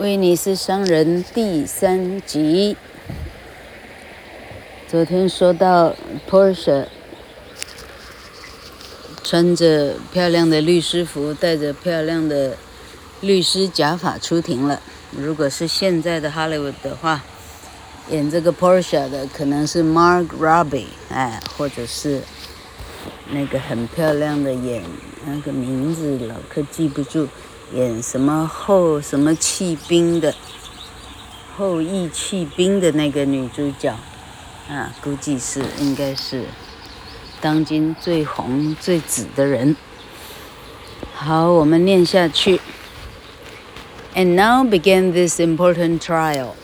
威尼斯商人第三集。昨天说到 Porsche，穿着漂亮的律师服，戴着漂亮的律师假发出庭了。如果是现在的 Hollywood 的话，演这个 Porsche 的可能是 Mark Robbie，哎，或者是那个很漂亮的演那个名字老可记不住。演什么后什么弃兵的后羿弃兵的那个女主角啊，估计是应该是当今最红最紫的人。好，我们念下去。And now began this important trial.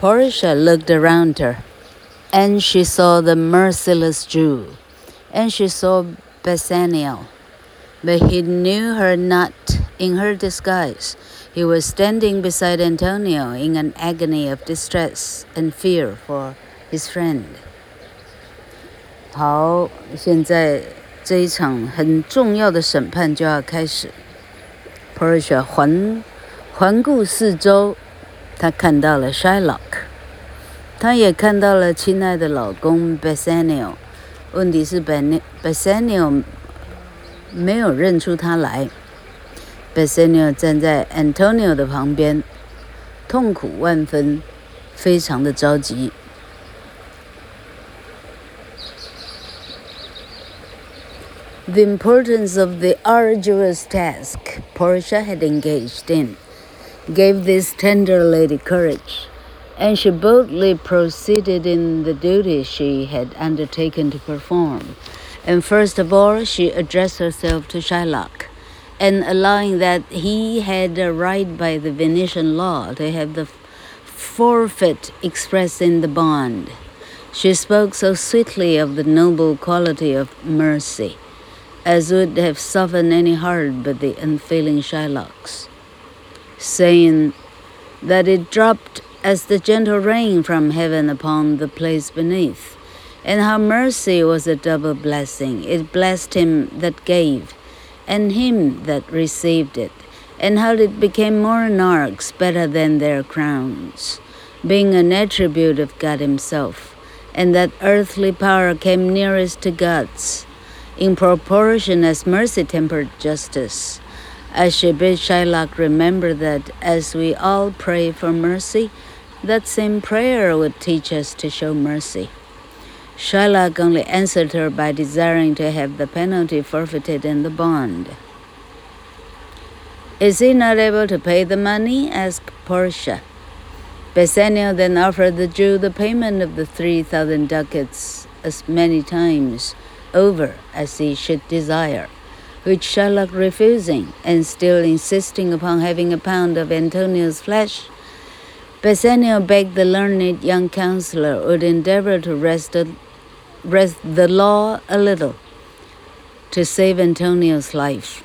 Portia looked around her, and she saw the merciless Jew, and she saw Bassanio. But he knew her not in her disguise. He was standing beside Antonio in an agony of distress and fear for his friend. 好，现在这一场很重要的审判就要开始。Portia 环环顾四周，她看到了 Shylock，她也看到了亲爱的老公 Bassanio。问题是 Bassanio。没有认出他来。Bassanio 站在 Antonio 的旁边，痛苦万分，非常的着急。The importance of the arduous task Portia had engaged in gave this tender lady courage, and she boldly proceeded in the duty she had undertaken to perform. And first of all, she addressed herself to Shylock, and allowing that he had a right by the Venetian law to have the forfeit expressed in the bond. She spoke so sweetly of the noble quality of mercy, as would have softened any heart but the unfailing Shylock's, saying that it dropped as the gentle rain from heaven upon the place beneath and how mercy was a double blessing. It blessed him that gave, and him that received it, and how it became monarchs better than their crowns, being an attribute of God Himself, and that earthly power came nearest to God's, in proportion as mercy tempered justice. Should bid Shylock remember that as we all pray for mercy, that same prayer would teach us to show mercy. Shylock only answered her by desiring to have the penalty forfeited in the bond. Is he not able to pay the money? asked Portia. Bassanio then offered the Jew the payment of the three thousand ducats as many times over as he should desire, which Shylock refusing, and still insisting upon having a pound of Antonio's flesh, Bassanio begged the learned young counselor would endeavor to rest, the, wrest the law a little to save Antonio's life.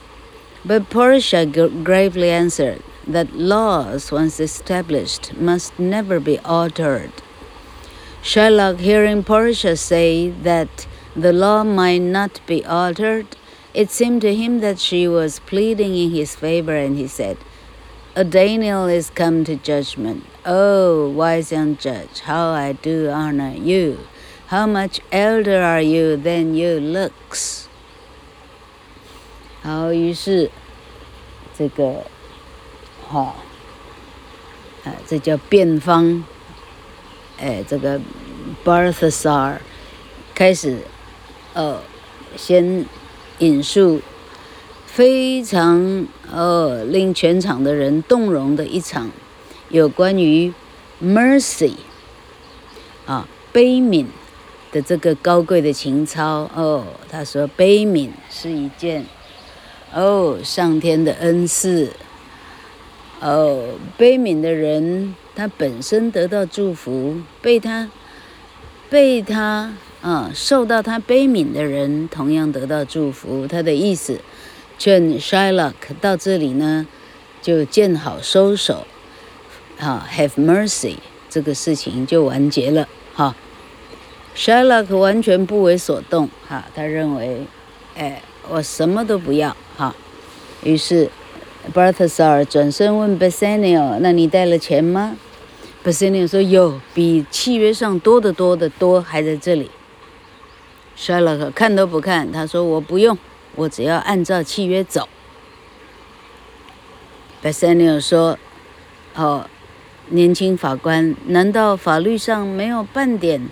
But Portia gravely answered that laws once established must never be altered. Shylock, hearing Portia say that the law might not be altered, it seemed to him that she was pleading in his favor, and he said, A Daniel is come to judgment. Oh, wise young judge, how I do honor you. How much elder are you than you looks? 好，于是这个，好、哦，啊，这叫辩方，哎，这个 Barthasar 开始，呃，先引述非常呃令全场的人动容的一场。有关于 mercy 啊，悲悯的这个高贵的情操哦，他说悲悯是一件哦上天的恩赐哦，悲悯的人他本身得到祝福，被他被他啊受到他悲悯的人同样得到祝福。他的意思，劝 Shylock 到这里呢，就见好收手。哈，have mercy，这个事情就完结了。哈，Shylock 完全不为所动。哈，他认为，哎，我什么都不要。哈，于是，Balthasar 转身问 Bassanio：“ 那你带了钱吗？”Bassanio 说：“有，比契约上多得多的多，还在这里。”Shylock 看都不看，他说：“我不用，我只要按照契约走。”Bassanio 说：“哦，年轻法官，难道法律上没有半点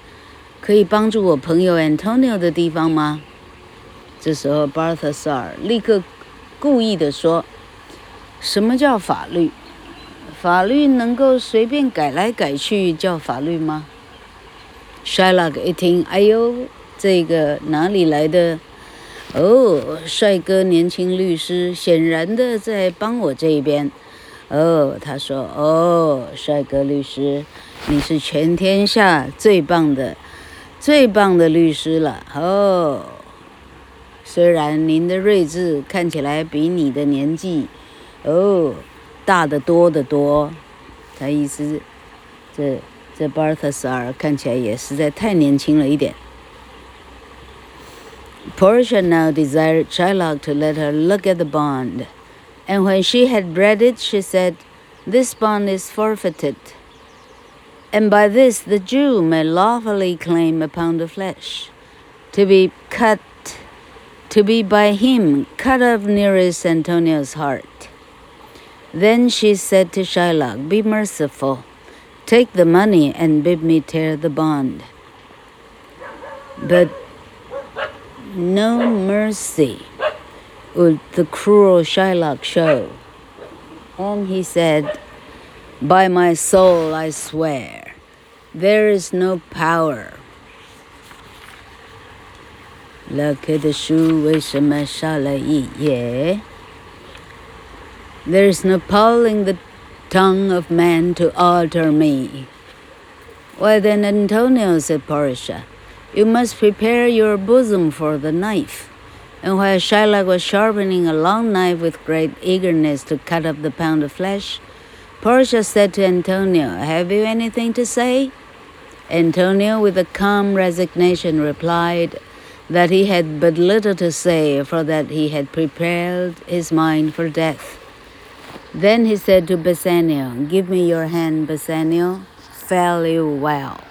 可以帮助我朋友 Antonio 的地方吗？”这时候 Balthasar 立刻故意地说。什么叫法律？法律能够随便改来改去叫法律吗？Shylock 一听，哎呦，这个哪里来的？哦，帅哥年轻律师，显然的在帮我这一边。哦，他说，哦，帅哥律师，你是全天下最棒的、最棒的律师了。哦，虽然您的睿智看起来比你的年纪。哦，大得多得多，他意思，这这 Balthasar 看起来也实在太年轻了一点。Portia now desired Shylock to let her look at the bond, and when she had read it, she said, "This bond is forfeited, and by this the Jew may lawfully claim a pound of flesh, to be cut, to be by him cut off nearest Antonio's heart." Then she said to Shylock, Be merciful, take the money and bid me tear the bond. But no mercy the cruel Shylock show. And he said, By my soul I swear, there is no power. 拉克的书为什么少了一页？there is no pulling the tongue of man to alter me. Why then, Antonio, said Portia, you must prepare your bosom for the knife. And while Shylock was sharpening a long knife with great eagerness to cut up the pound of flesh, Portia said to Antonio, Have you anything to say? Antonio, with a calm resignation, replied that he had but little to say, for that he had prepared his mind for death. Then he said to Bassanio, Give me your hand, Bassanio. Fare you well.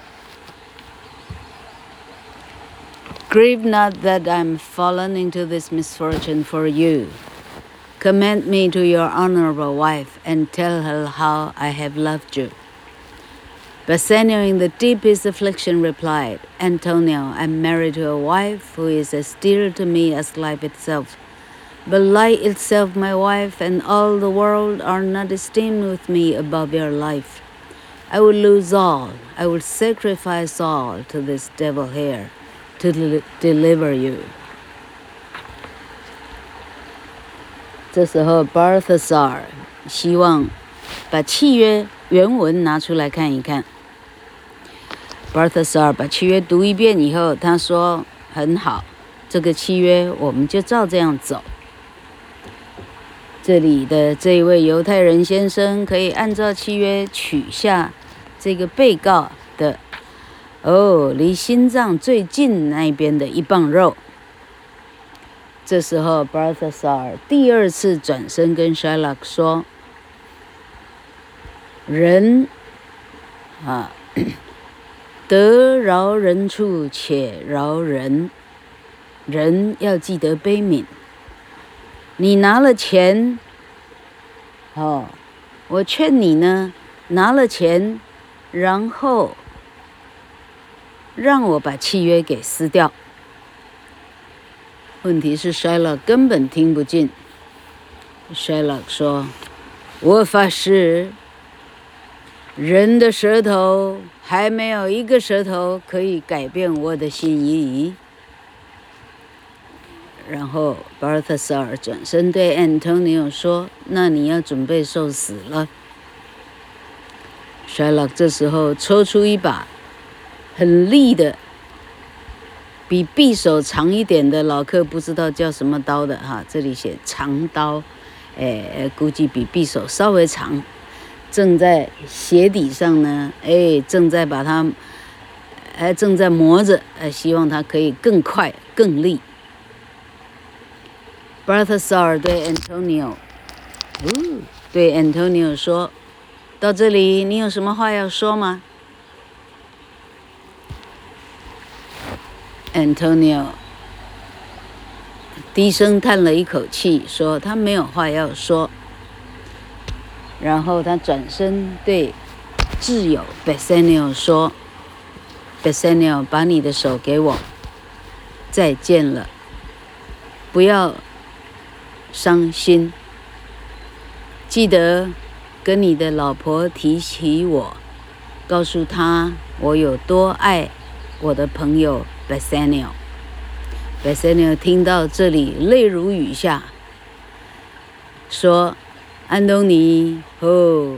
Grieve not that I am fallen into this misfortune for you. Commend me to your honorable wife and tell her how I have loved you. Bassanio, in the deepest affliction, replied, Antonio, I am married to a wife who is as dear to me as life itself. But light itself, my wife, and all the world are not esteemed with me above your life. I will lose all, I will sacrifice all to this devil here to deliver you. 这时候，Barthasar 希望把契约原文拿出来看一看。Barthasar 把契约读一遍以后，他说：“很好，这个契约我们就照这样走。”这里的这位犹太人先生可以按照契约取下这个被告哦，离心脏最近那边的一磅肉。这时候，Balthasar 第二次转身跟 Shylock 说：“人啊，得饶人处且饶人，人要记得悲悯。”你拿了钱，哦，我劝你呢，拿了钱，然后让我把契约给撕掉。问题是 Shylock 根本听不进。Shylock 说：“我发誓，人的舌头还没有一个舌头可以改变我的心意。”然后，Balthasar 转身对 Antonio 说：“那你要准备受死了。” Shylock 这时候抽出一把很利的、比匕首长一点的，老客不知道叫什么刀的哈，这里写长刀，哎，估计比匕首稍微长，正在鞋底上呢，哎，正在把它，哎正在磨着，哎，希望它可以更快、更利。Balthasar 对 Antonio，哦，对 Antonio 说：“到这里，你有什么话要说吗？”Antonio 低声叹了一口气，说：“他没有话要说。”然后他转身对挚友 Bassanio 说：“Bassanio，把你的手给我。再见了，不要伤心。”记得跟你的老婆提起我，告诉她我有多爱我的朋友 Bassanio。Bassanio 听到这里，泪如雨下，说：“安东尼，哦，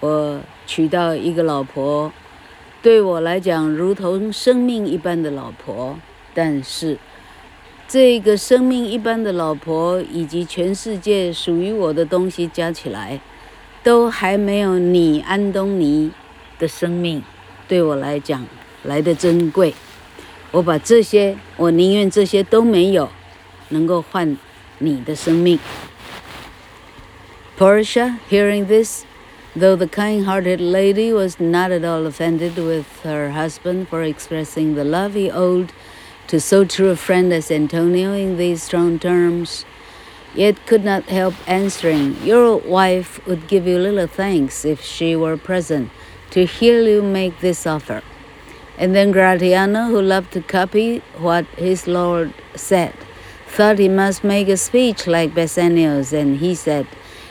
我娶到一个老婆，对我来讲如同生命一般的老婆，但是……”这个生命一般的老婆，以及全世界属于我的东西加起来，都还没有你安东尼的生命对我来讲来得珍贵。我把这些，我宁愿这些都没有，能够换你的生命。Portia, hearing this, though the kind-hearted lady was not at all offended with her husband for expressing the love he owed to so true a friend as Antonio in these strong terms, yet could not help answering, Your wife would give you little thanks if she were present to hear you make this offer. And then Gratiano, who loved to copy what his lord said, thought he must make a speech like Bassanio's, and he said,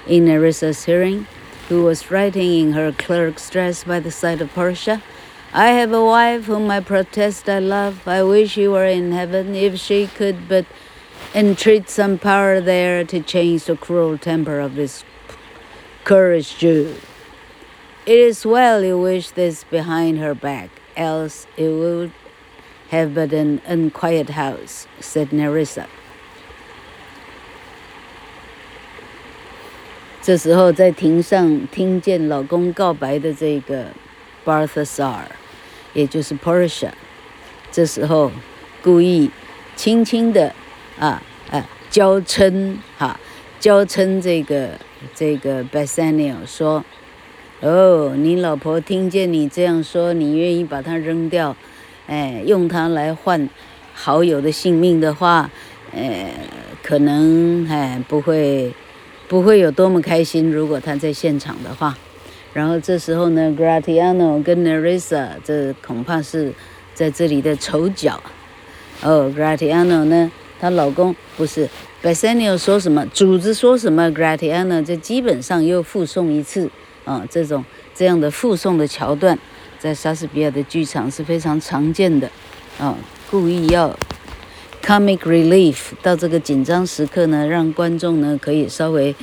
in Nerissa's hearing, who was writing in her clerk's dress by the side of Portia, I have a wife whom I protest I love. I wish she were in heaven, if she could but entreat some power there to change the cruel temper of this curse Jew. It is well you wish this behind her back, else it would have but an unquiet house, said Nerissa. 这时候，在庭上听见老公告白的这个 Barthasar，也就是 Portia，这时候故意轻轻的啊啊娇嗔哈，娇嗔这个这个 Bassanio 说：“哦，你老婆听见你这样说，你愿意把它扔掉，哎，用它来换好友的性命的话，呃，可能哎不会不会有多么开心，如果他在现场的话。”然后这时候呢，Gratiano 跟 Nerissa 这恐怕是在这里的丑角。哦，Gratiano 呢，她老公不是 Bassanio 说什么，主子说什么，Gratiano 这基本上又复诵一次。啊、这种这样的附送的桥段，在莎士比亚的剧场是非常常见的。啊、故意要 comic relief 到这个紧张时刻呢，让观众呢可以稍微。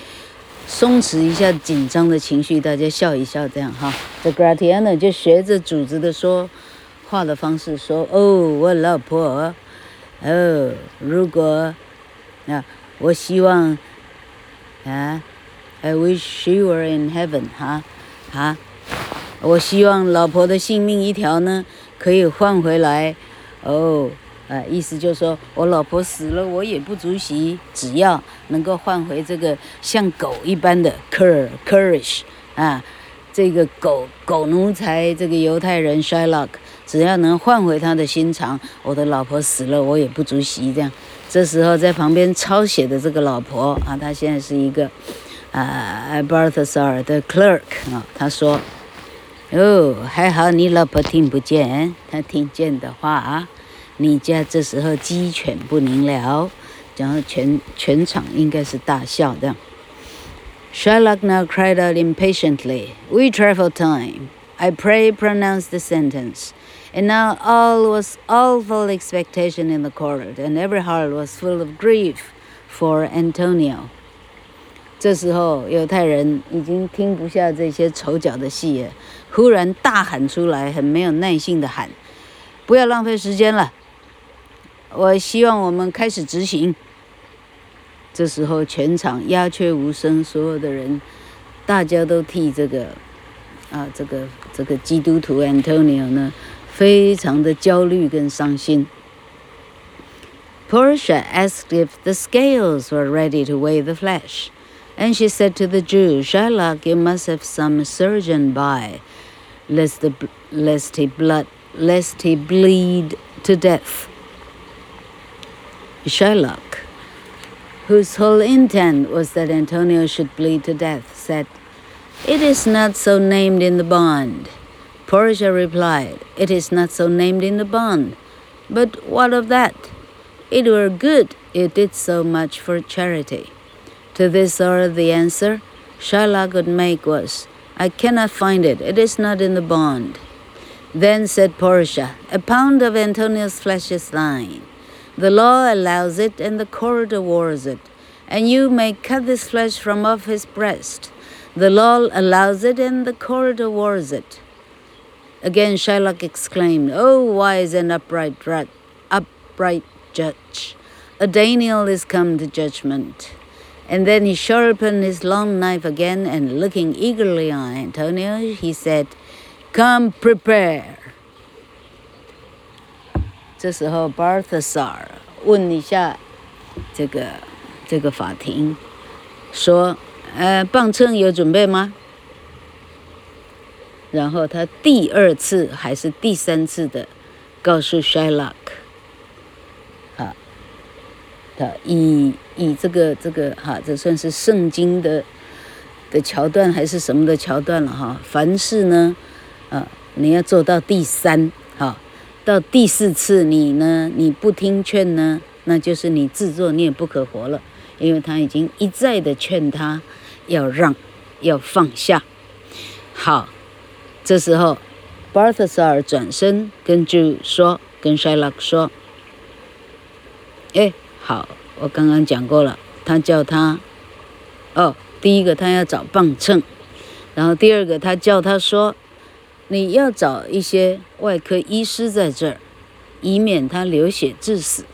松弛一下紧张的情绪，大家笑一笑，这样哈。这 Gratiano 就学着主子的说话的方式说：“哦，我老婆，哦，如果啊，我希望啊，I wish she were in heaven，哈，哈，我希望老婆的性命一条呢，可以换回来，哦。”呃，意思就是说我老婆死了，我也不足惜，只要能够换回这个像狗一般的 cur courage 啊，这个狗狗奴才，这个犹太人 Shylock，只要能换回他的心肠，我的老婆死了，我也不足惜。这样，这时候在旁边抄写的这个老婆啊，她现在是一个 啊 Balthasar 的 clerk 啊，他说：“哦，还好你老婆听不见，她听见的话啊。”你家这时候鸡犬不宁了，然后全全场应该是大笑的。Shylock now cried out impatiently, "We travel time. I pray pronounce the sentence." And now all was awful expectation in the court, and every heart was full of grief for Antonio. 这时候犹太人已经听不下这些丑角的戏了，忽然大喊出来，很没有耐性的喊：“不要浪费时间了！”我希望我们开始执行。这时候全场鸦雀无声，所有的人，大家都替这个，啊，这个这个基督徒 Antonio 呢，非常的焦虑跟伤心。Portia asked if the scales were ready to weigh the flesh. And she said to the Jew, Shylock, you must have some surgeon by, lest, the, lest, he blood, lest he bleed to death. Shylock, whose whole intent was that Antonio should bleed to death, said, It is not so named in the bond. Portia replied, It is not so named in the bond. But what of that? It were good it did so much for charity. To this or the answer Shylock would make was, I cannot find it. It is not in the bond. Then said Portia, A pound of Antonio's flesh is thine. The law allows it, and the court awards it. And you may cut this flesh from off his breast. The law allows it, and the court awards it. Again Shylock exclaimed, O wise and upright, upright judge, a Daniel is come to judgment. And then he sharpened his long knife again, and looking eagerly on Antonio, he said, Come prepare. 这时候，Balthasar 问一下这个这个法庭，说：“呃，磅秤有准备吗？”然后他第二次还是第三次的告诉 Shylock，啊， 他以以这个这个哈，这算是圣经的的桥段还是什么的桥段了哈？凡事呢，啊，你要做到第三，哈，到第四次你呢你不听劝呢，那就是你自作孽不可活了，因为他已经一再的劝他要让，要放下，好。这时候，巴尔特萨尔转身跟就说：“跟塞拉说，哎，好，我刚刚讲过了。他叫他，哦，第一个他要找磅秤，然后第二个他叫他说，你要找一些外科医师在这儿，以免他流血致死。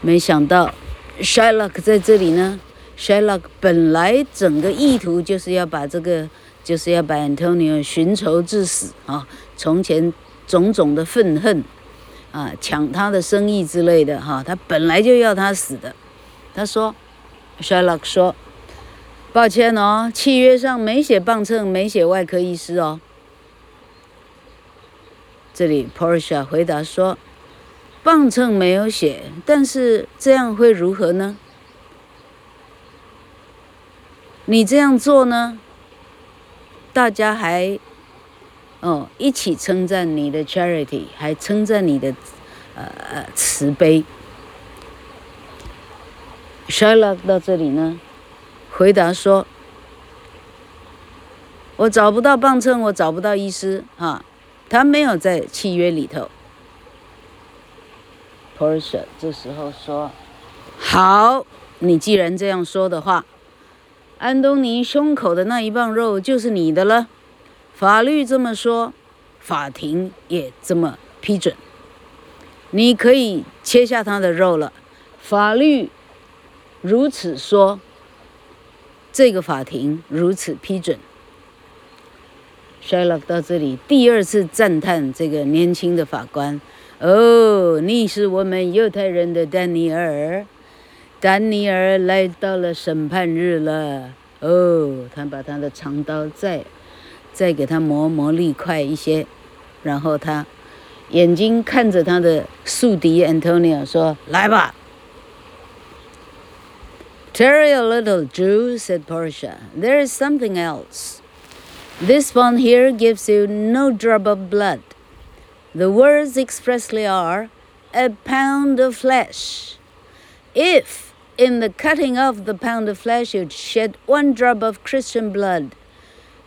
没想到，，Shylock 在这里呢。Shylock 本来整个意图就是要把这个。”就是要把 Antonio 寻仇致死啊！从前种种的愤恨啊，抢他的生意之类的哈，他本来就要他死的。他说，Shylock 说，抱歉哦，契约上没写磅秤，没写外科医师哦。这里 Portia 回答说，磅秤没有写，但是这样会如何呢？你这样做呢？大家还哦一起称赞你的 charity，还称赞你的呃慈悲。Shylock 到这里呢，回答说：“我找不到磅秤，我找不到医师哈，他没有在契约里头。” Portia 这时候说：“好，你既然这样说的话。”安东尼胸口的那一磅肉就是你的了，法律这么说，法庭也这么批准，你可以切下他的肉了。法律如此说，这个法庭如此批准。Shylock 到这里第二次赞叹这个年轻的法官：“哦，你是我们犹太人的丹尼尔。”丹尼尔来到了审判日了。哦，他把他的长刀在再给他磨磨利快一些，然后他眼睛看着他的宿敌 Antonio 说：“来吧。” Tarry a little, Jew, said Portia. There is something else. This one here gives you no drop of blood. The words expressly are, a pound of flesh. If in the cutting off the pound of flesh, you'd shed one drop of Christian blood.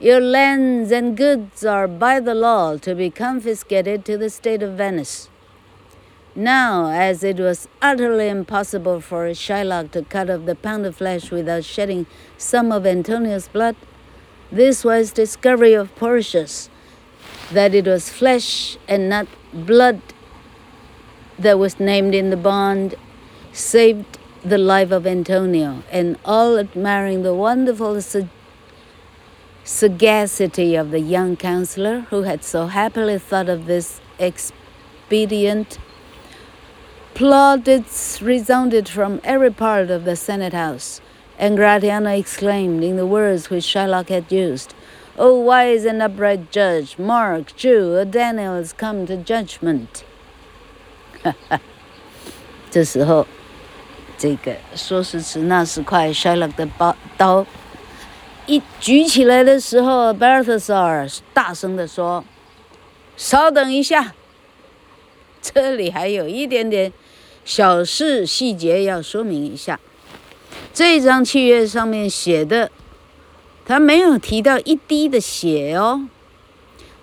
your lands and goods are by the law to be confiscated to the state of Venice. Now, as it was utterly impossible for Shylock to cut off the pound of flesh without shedding some of Antonio's blood, this was discovery of Portius, that it was flesh and not blood that was named in the bond, saved the life of Antonio, and all admiring the wonderful sagacity of the young counselor who had so happily thought of this expedient. Plaudits resounded from every part of the Senate House, And Gratiano exclaimed in the words which Shylock had used, O wise and upright judge, mark, Jew, a Daniel has come to judgment. 这时候，这个说时迟那时快，Shylock 的刀刀 一举起来的时候，Balthazar 大声地说：“稍等一下，这里还有一点点小事细节要说明一下。这张契约上面写的。”他没有提到一滴的血哦，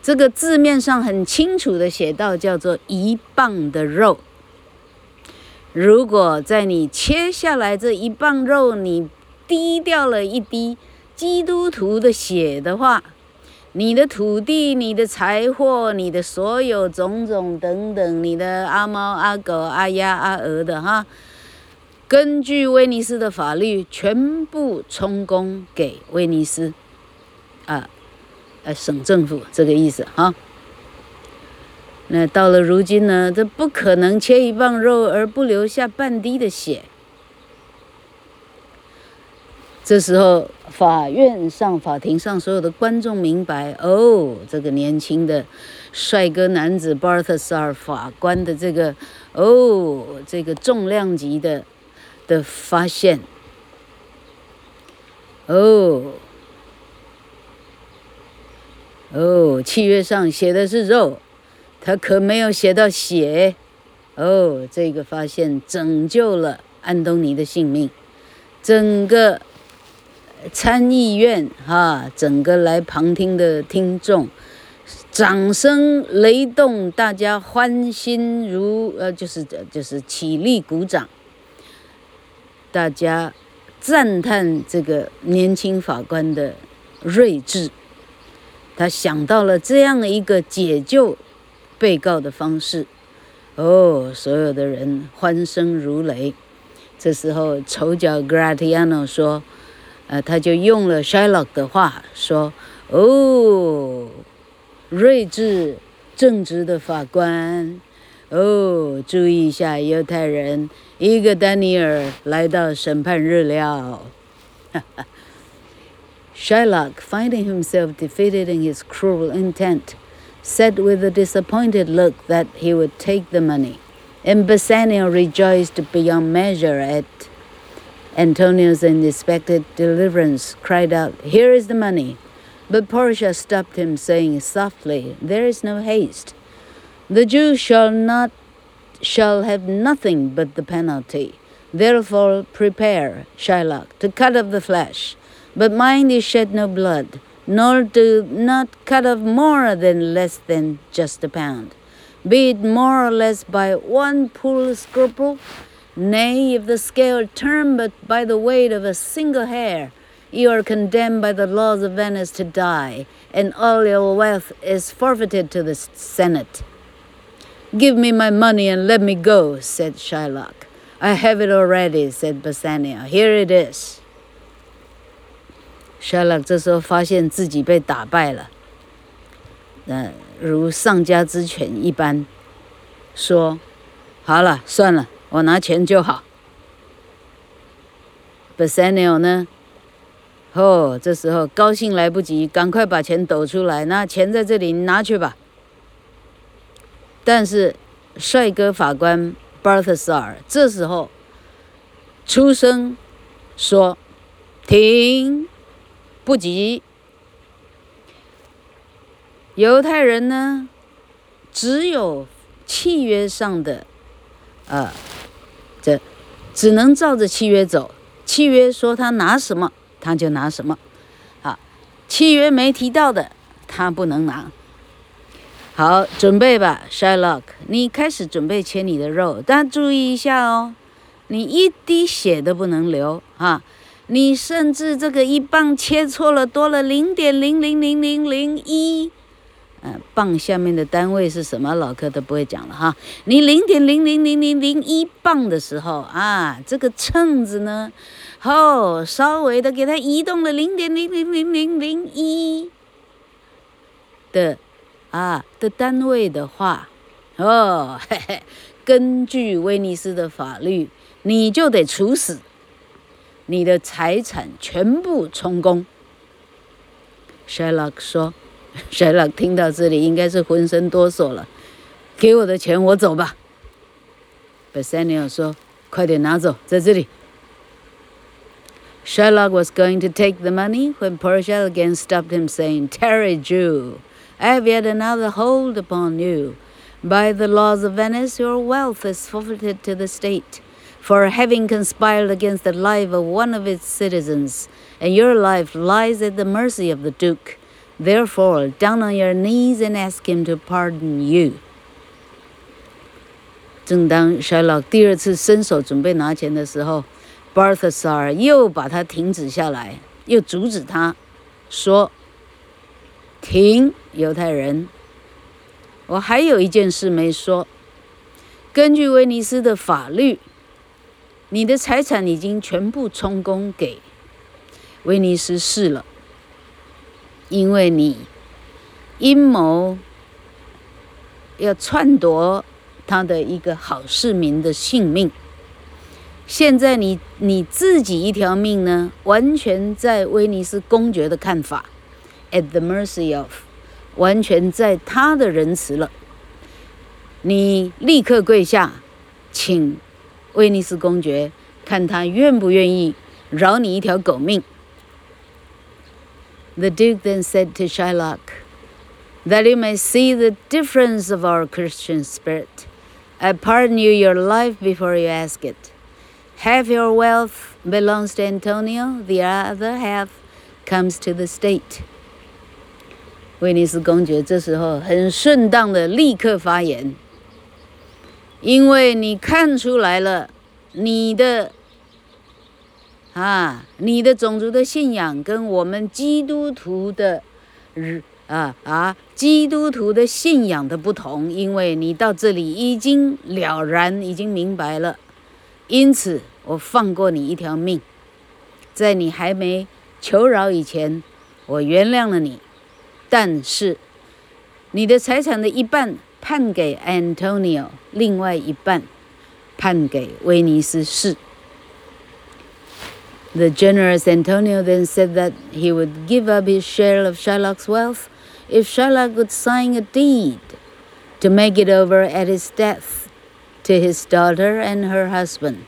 这个字面上很清楚的写到叫做一磅的肉。如果在你切下来这一磅肉，你滴掉了一滴基督徒的血的话，你的土地、你的财货、你的所有种种等等，你的阿猫阿狗、阿鸭阿鹅的哈。根据威尼斯的法律，全部充公给威尼斯，啊，呃，省政府这个意思哈。那到了如今呢，这不可能切一磅肉而不留下半滴的血。这时候，法院上、法庭上所有的观众明白，哦，这个年轻的帅哥男子 Balthazar 法官的这个，哦，这个重量级的。的发现，哦，哦，契约上写的是肉，他可没有写到血，哦，这个发现拯救了安东尼的性命，整个参议院哈，整个来旁听的听众，掌声雷动，大家欢欣如呃，就是就是起立鼓掌。大家赞叹这个年轻法官的睿智，他想到了这样一个解救被告的方式。哦，所有的人欢声如雷。这时候，丑角 Gratiano 说：“呃，他就用了 Shylock 的话说：‘哦，睿智正直的法官。’”哦，注意一下，犹太人，一个丹尼尔来到审判日了。 Shylock, finding himself defeated in his cruel intent, said with a disappointed look that he would take the money, and Bassanio rejoiced beyond measure at Antonio's unexpected deliverance, cried out, Here is the money. But Portia stopped him, saying softly, There is no haste. The Jew shall not shall have nothing but the penalty. Therefore prepare, Shylock, to cut off the flesh, but mind you shed no blood, nor do not cut off more than less than just a pound. Be it more or less by one poor scruple, nay, if the scale turn but by the weight of a single hair, you are condemned by the laws of Venice to die, and all your wealth is forfeited to the Senate. Give me my money and let me go, said Shylock. I have it already, said Bassanio. Here it is. Shylock 这时候发现自己被打败了，呃，如丧家之犬一般，说：“好了，算了， 我拿钱就好。” Bassanio 呢？哦，这时候高兴来不及，赶快把钱抖出来，那钱在这里，你拿去吧。但是，帅哥法官 Balthasar 这时候出声说：“停，不急。犹太人呢，只有契约上的，呃，这只能照着契约走。契约说他拿什么，他就拿什么。啊，契约没提到的，他不能拿。”好，准备吧，Shylock，你开始准备切你的肉，但注意一下哦，你一滴血都不能流啊！你甚至这个一磅切错了，多了零点零零零零零一，嗯，磅下面的单位是什么？老柯都不会讲了哈。你零点零零零零零一磅的时候啊，这个秤子呢，哦，稍微的给它移动了零点零零零零零一的。啊的单位的话，哦嘿嘿，根据威尼斯的法律，你就得处死。你的财产全部充公。Shylock 说，Shylock 听到这里应该是浑身哆嗦了，给我的钱，我走吧。Bassanio 说，快点拿走，在这里。Shylock was going to take the money when Portia again stopped him, saying, Tarry, Jew, I have yet another hold upon you. By the laws of Venice, your wealth is forfeited to the state for having conspired against the life of one of its citizens, and your life lies at the mercy of the duke. Therefore, down on your knees and ask him to pardon you. 正当 Shylock 第二次伸手准备拿钱的时候，Barthasar 又把他停止下来，又阻止他，说：“停，犹太人，我还有一件事没说。根据威尼斯的法律，你的财产已经全部充公给威尼斯市了，因为你阴谋要篡夺他的一个好市民的性命。”现在你你自己一条命呢，完全在威尼斯公爵的看法，at the mercy of，完全在他的仁慈了。你立刻跪下，请威尼斯公爵看他愿不愿意饶你一条狗命。The Duke then said to Shylock, "That you may see the difference of our Christian spirit, I pardon you your life before you ask it." Half your wealth belongs to Antonio, the other half comes to the state. 威尼斯公爵这时候很顺当的立刻发言，因为你看出来了，你的 啊，你的种族的信仰跟我们基督徒的日啊啊基督徒的信仰的不同，因为你到这里已经了然，已经明白了。因此，我放过你一条命，在你还没求饶以前，我原谅了你。但是，你的财产的一半判给 Antonio，另外一半判给威尼斯市。The generous Antonio then said that he would give up his share of Shylock's wealth if Shylock would sign a deed to make it over at his death. to his daughter and her husband.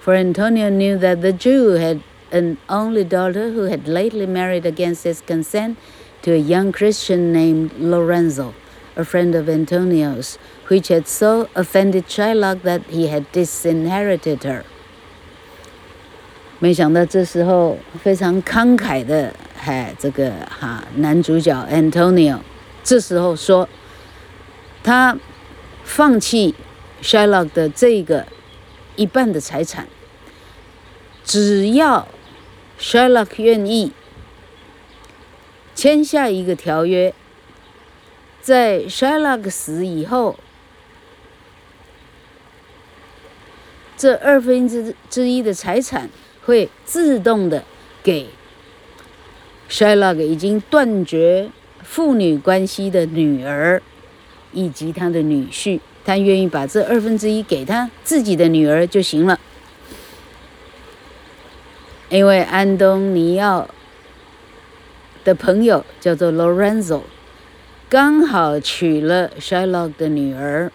For Antonio knew that the Jew had an only daughter who had lately married against his consent to a young Christian named Lorenzo, a friend of Antonio's, which had so offended Shylock that he had disinherited her. 没想到这时候非常慷慨的，哎，这个哈男主角 Antonio，这时候说他放弃。Shylock 的这个一半的财产，只要 Shylock 愿意签下一个条约，在 Shylock 死以后，这二分之之一的财产会自动的给 Shylock 已经断绝父女关系的女儿以及他的女婿。他愿意把这二分之一给他自己的女儿就行了，因为安东尼奥的朋友叫做 Lorenzo，刚好娶了 Shylock 的女儿。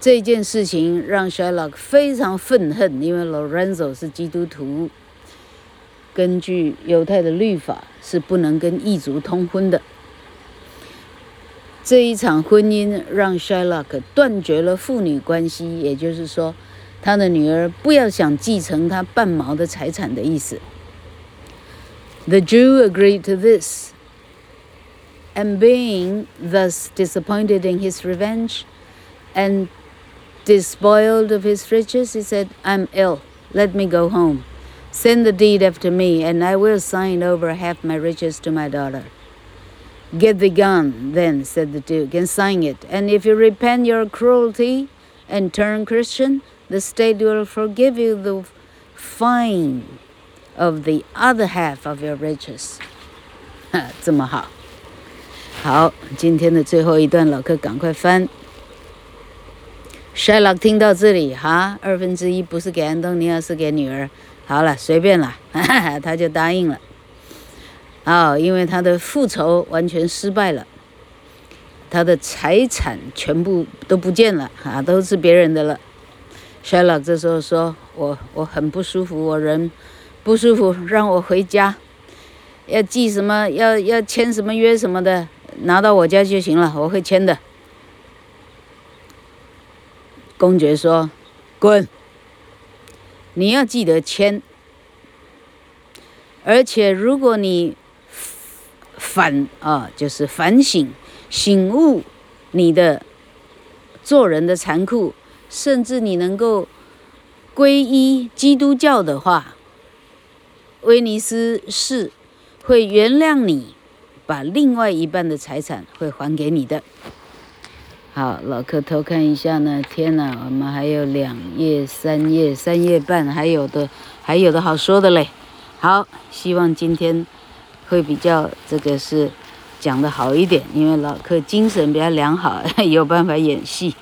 这件事情让 Shylock 非常愤恨，因为 Lorenzo 是基督徒，根据犹太的律法是不能跟异族通婚的。这一场婚姻让 Shylock 断绝了父女关系，也就是说，他的女儿不要想继承他半毛的财产的意思。The Jew agreed to this, and being thus disappointed in his revenge and despoiled of his riches, he said, "I'm ill. Let me go home. Send the deed after me, and I will sign over half my riches to my daughter." Get the gun, then, said the Duke, and sign it. And if you repent your cruelty and turn Christian, the state will forgive you the fine of the other half of your riches. 这么好，好，今天的最后一段，老柯赶快翻。 Shylock 听到这里，哈，二分之一不是给安东尼奥，是给女儿。好了，随便了，哈哈，他就答应了。哦，因为他的复仇完全失败了，他的财产全部都不见了，啊，都是别人的了。Shylock 这时候说：“我我很不舒服，我人不舒服，让我回家，要记什么，要要签什么约什么的，拿到我家就行了，我会签的。”公爵说：“滚！你要记得签，而且如果你反啊，就是反省、醒悟你的做人的残酷，甚至你能够皈依基督教的话，威尼斯市会原谅你，把另外一半的财产会还给你的。”好，老客偷看一下呢。天哪，我们还有两页、三页、三页半，还有的，还有的好说的嘞。好，希望今天会比较这个是讲的好一点，因为老客精神比较良好，有办法演戏。